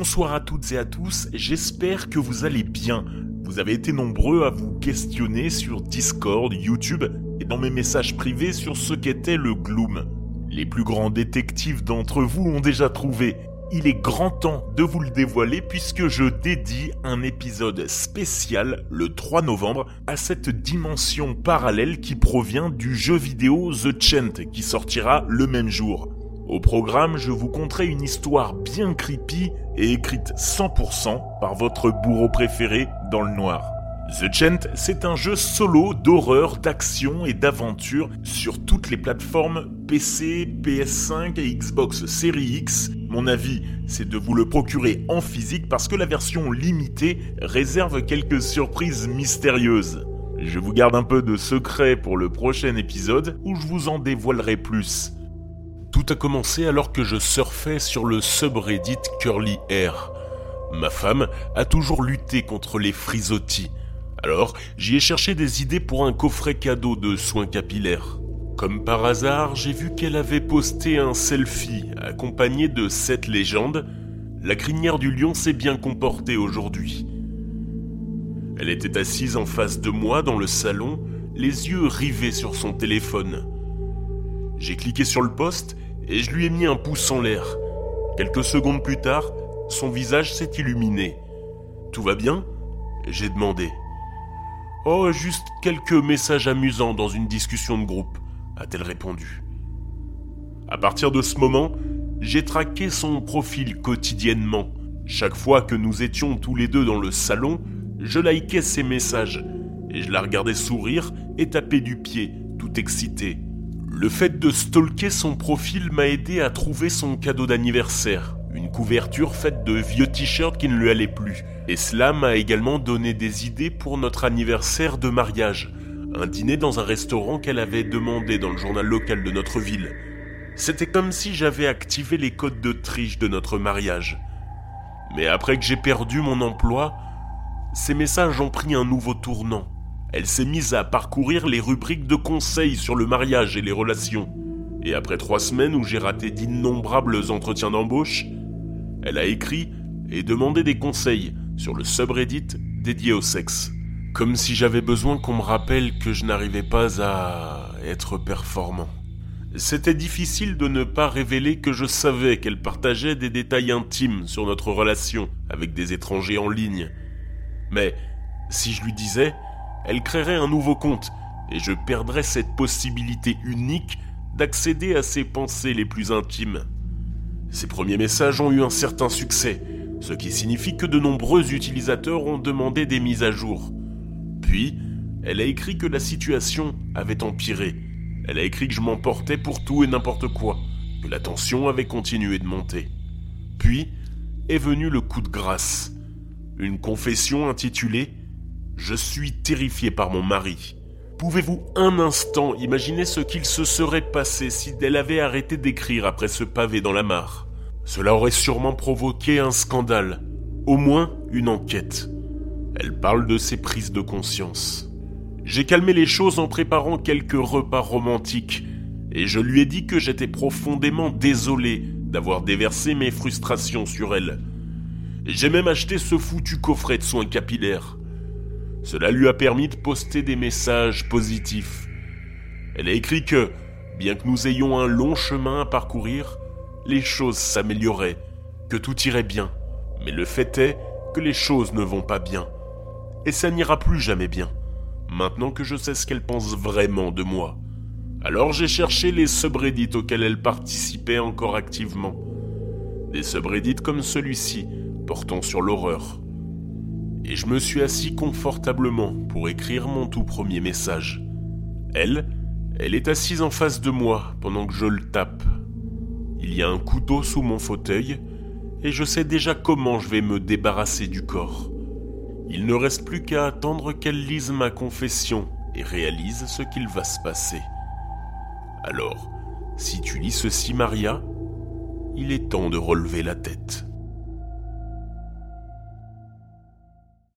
Bonsoir à toutes et à tous, j'espère que vous allez bien. Vous avez été nombreux à vous questionner sur Discord, YouTube et dans mes messages privés sur ce qu'était le gloom. Les plus grands détectives d'entre vous ont déjà trouvé. Il est grand temps de vous le dévoiler puisque je dédie un épisode spécial le 3 novembre à cette dimension parallèle qui provient du jeu vidéo The Chant qui sortira le même jour. Au programme, je vous conterai une histoire bien creepy et écrite 100% par votre bourreau préféré dans le noir. The Chant, c'est un jeu solo d'horreur, d'action et d'aventure sur toutes les plateformes PC, PS5 et Xbox Series X. Mon avis, c'est de vous le procurer en physique parce que la version limitée réserve quelques surprises mystérieuses. Je vous garde un peu de secret pour le prochain épisode où je vous en dévoilerai plus. Tout a commencé alors que je surfais sur le subreddit Curly Hair. Ma femme a toujours lutté contre les frisottis. Alors, j'y ai cherché des idées pour un coffret cadeau de soins capillaires. Comme par hasard, j'ai vu qu'elle avait posté un selfie accompagné de cette légende. La crinière du lion s'est bien comportée aujourd'hui. Elle était assise en face de moi dans le salon, les yeux rivés sur son téléphone. J'ai cliqué sur le poste et je lui ai mis un pouce en l'air. Quelques secondes plus tard, son visage s'est illuminé. Tout va bien? J'ai demandé. Oh, juste quelques messages amusants dans une discussion de groupe, a-t-elle répondu. À partir de ce moment, j'ai traqué son profil quotidiennement. Chaque fois que nous étions tous les deux dans le salon, je likais ses messages et je la regardais sourire et taper du pied, tout excité. Le fait de stalker son profil m'a aidé à trouver son cadeau d'anniversaire, une couverture faite de vieux t-shirts qui ne lui allaient plus. Et cela m'a également donné des idées pour notre anniversaire de mariage, un dîner dans un restaurant qu'elle avait demandé dans le journal local de notre ville. C'était comme si j'avais activé les codes de triche de notre mariage. Mais après que j'ai perdu mon emploi, ces messages ont pris un nouveau tournant elle s'est mise à parcourir les rubriques de conseils sur le mariage et les relations. Et après trois semaines où j'ai raté d'innombrables entretiens d'embauche, elle a écrit et demandé des conseils sur le subreddit dédié au sexe. Comme si j'avais besoin qu'on me rappelle que je n'arrivais pas à être performant. C'était difficile de ne pas révéler que je savais qu'elle partageait des détails intimes sur notre relation avec des étrangers en ligne. Mais si je lui disais, elle créerait un nouveau compte et je perdrais cette possibilité unique d'accéder à ses pensées les plus intimes. Ces premiers messages ont eu un certain succès, ce qui signifie que de nombreux utilisateurs ont demandé des mises à jour. Puis, elle a écrit que la situation avait empiré. Elle a écrit que je m'emportais pour tout et n'importe quoi, que la tension avait continué de monter. Puis est venu le coup de grâce. Une confession intitulée je suis terrifié par mon mari. Pouvez-vous un instant imaginer ce qu'il se serait passé si elle avait arrêté d'écrire après ce pavé dans la mare? Cela aurait sûrement provoqué un scandale, au moins une enquête. Elle parle de ses prises de conscience. J'ai calmé les choses en préparant quelques repas romantiques, et je lui ai dit que j'étais profondément désolé d'avoir déversé mes frustrations sur elle. J'ai même acheté ce foutu coffret de soins capillaires. Cela lui a permis de poster des messages positifs. Elle a écrit que, bien que nous ayons un long chemin à parcourir, les choses s'amélioraient, que tout irait bien. Mais le fait est que les choses ne vont pas bien. Et ça n'ira plus jamais bien, maintenant que je sais ce qu'elle pense vraiment de moi. Alors j'ai cherché les subreddits auxquels elle participait encore activement. Des subreddits comme celui-ci, portant sur l'horreur et je me suis assis confortablement pour écrire mon tout premier message. Elle, elle est assise en face de moi pendant que je le tape. Il y a un couteau sous mon fauteuil et je sais déjà comment je vais me débarrasser du corps. Il ne reste plus qu'à attendre qu'elle lise ma confession et réalise ce qu'il va se passer. Alors, si tu lis ceci, Maria, il est temps de relever la tête.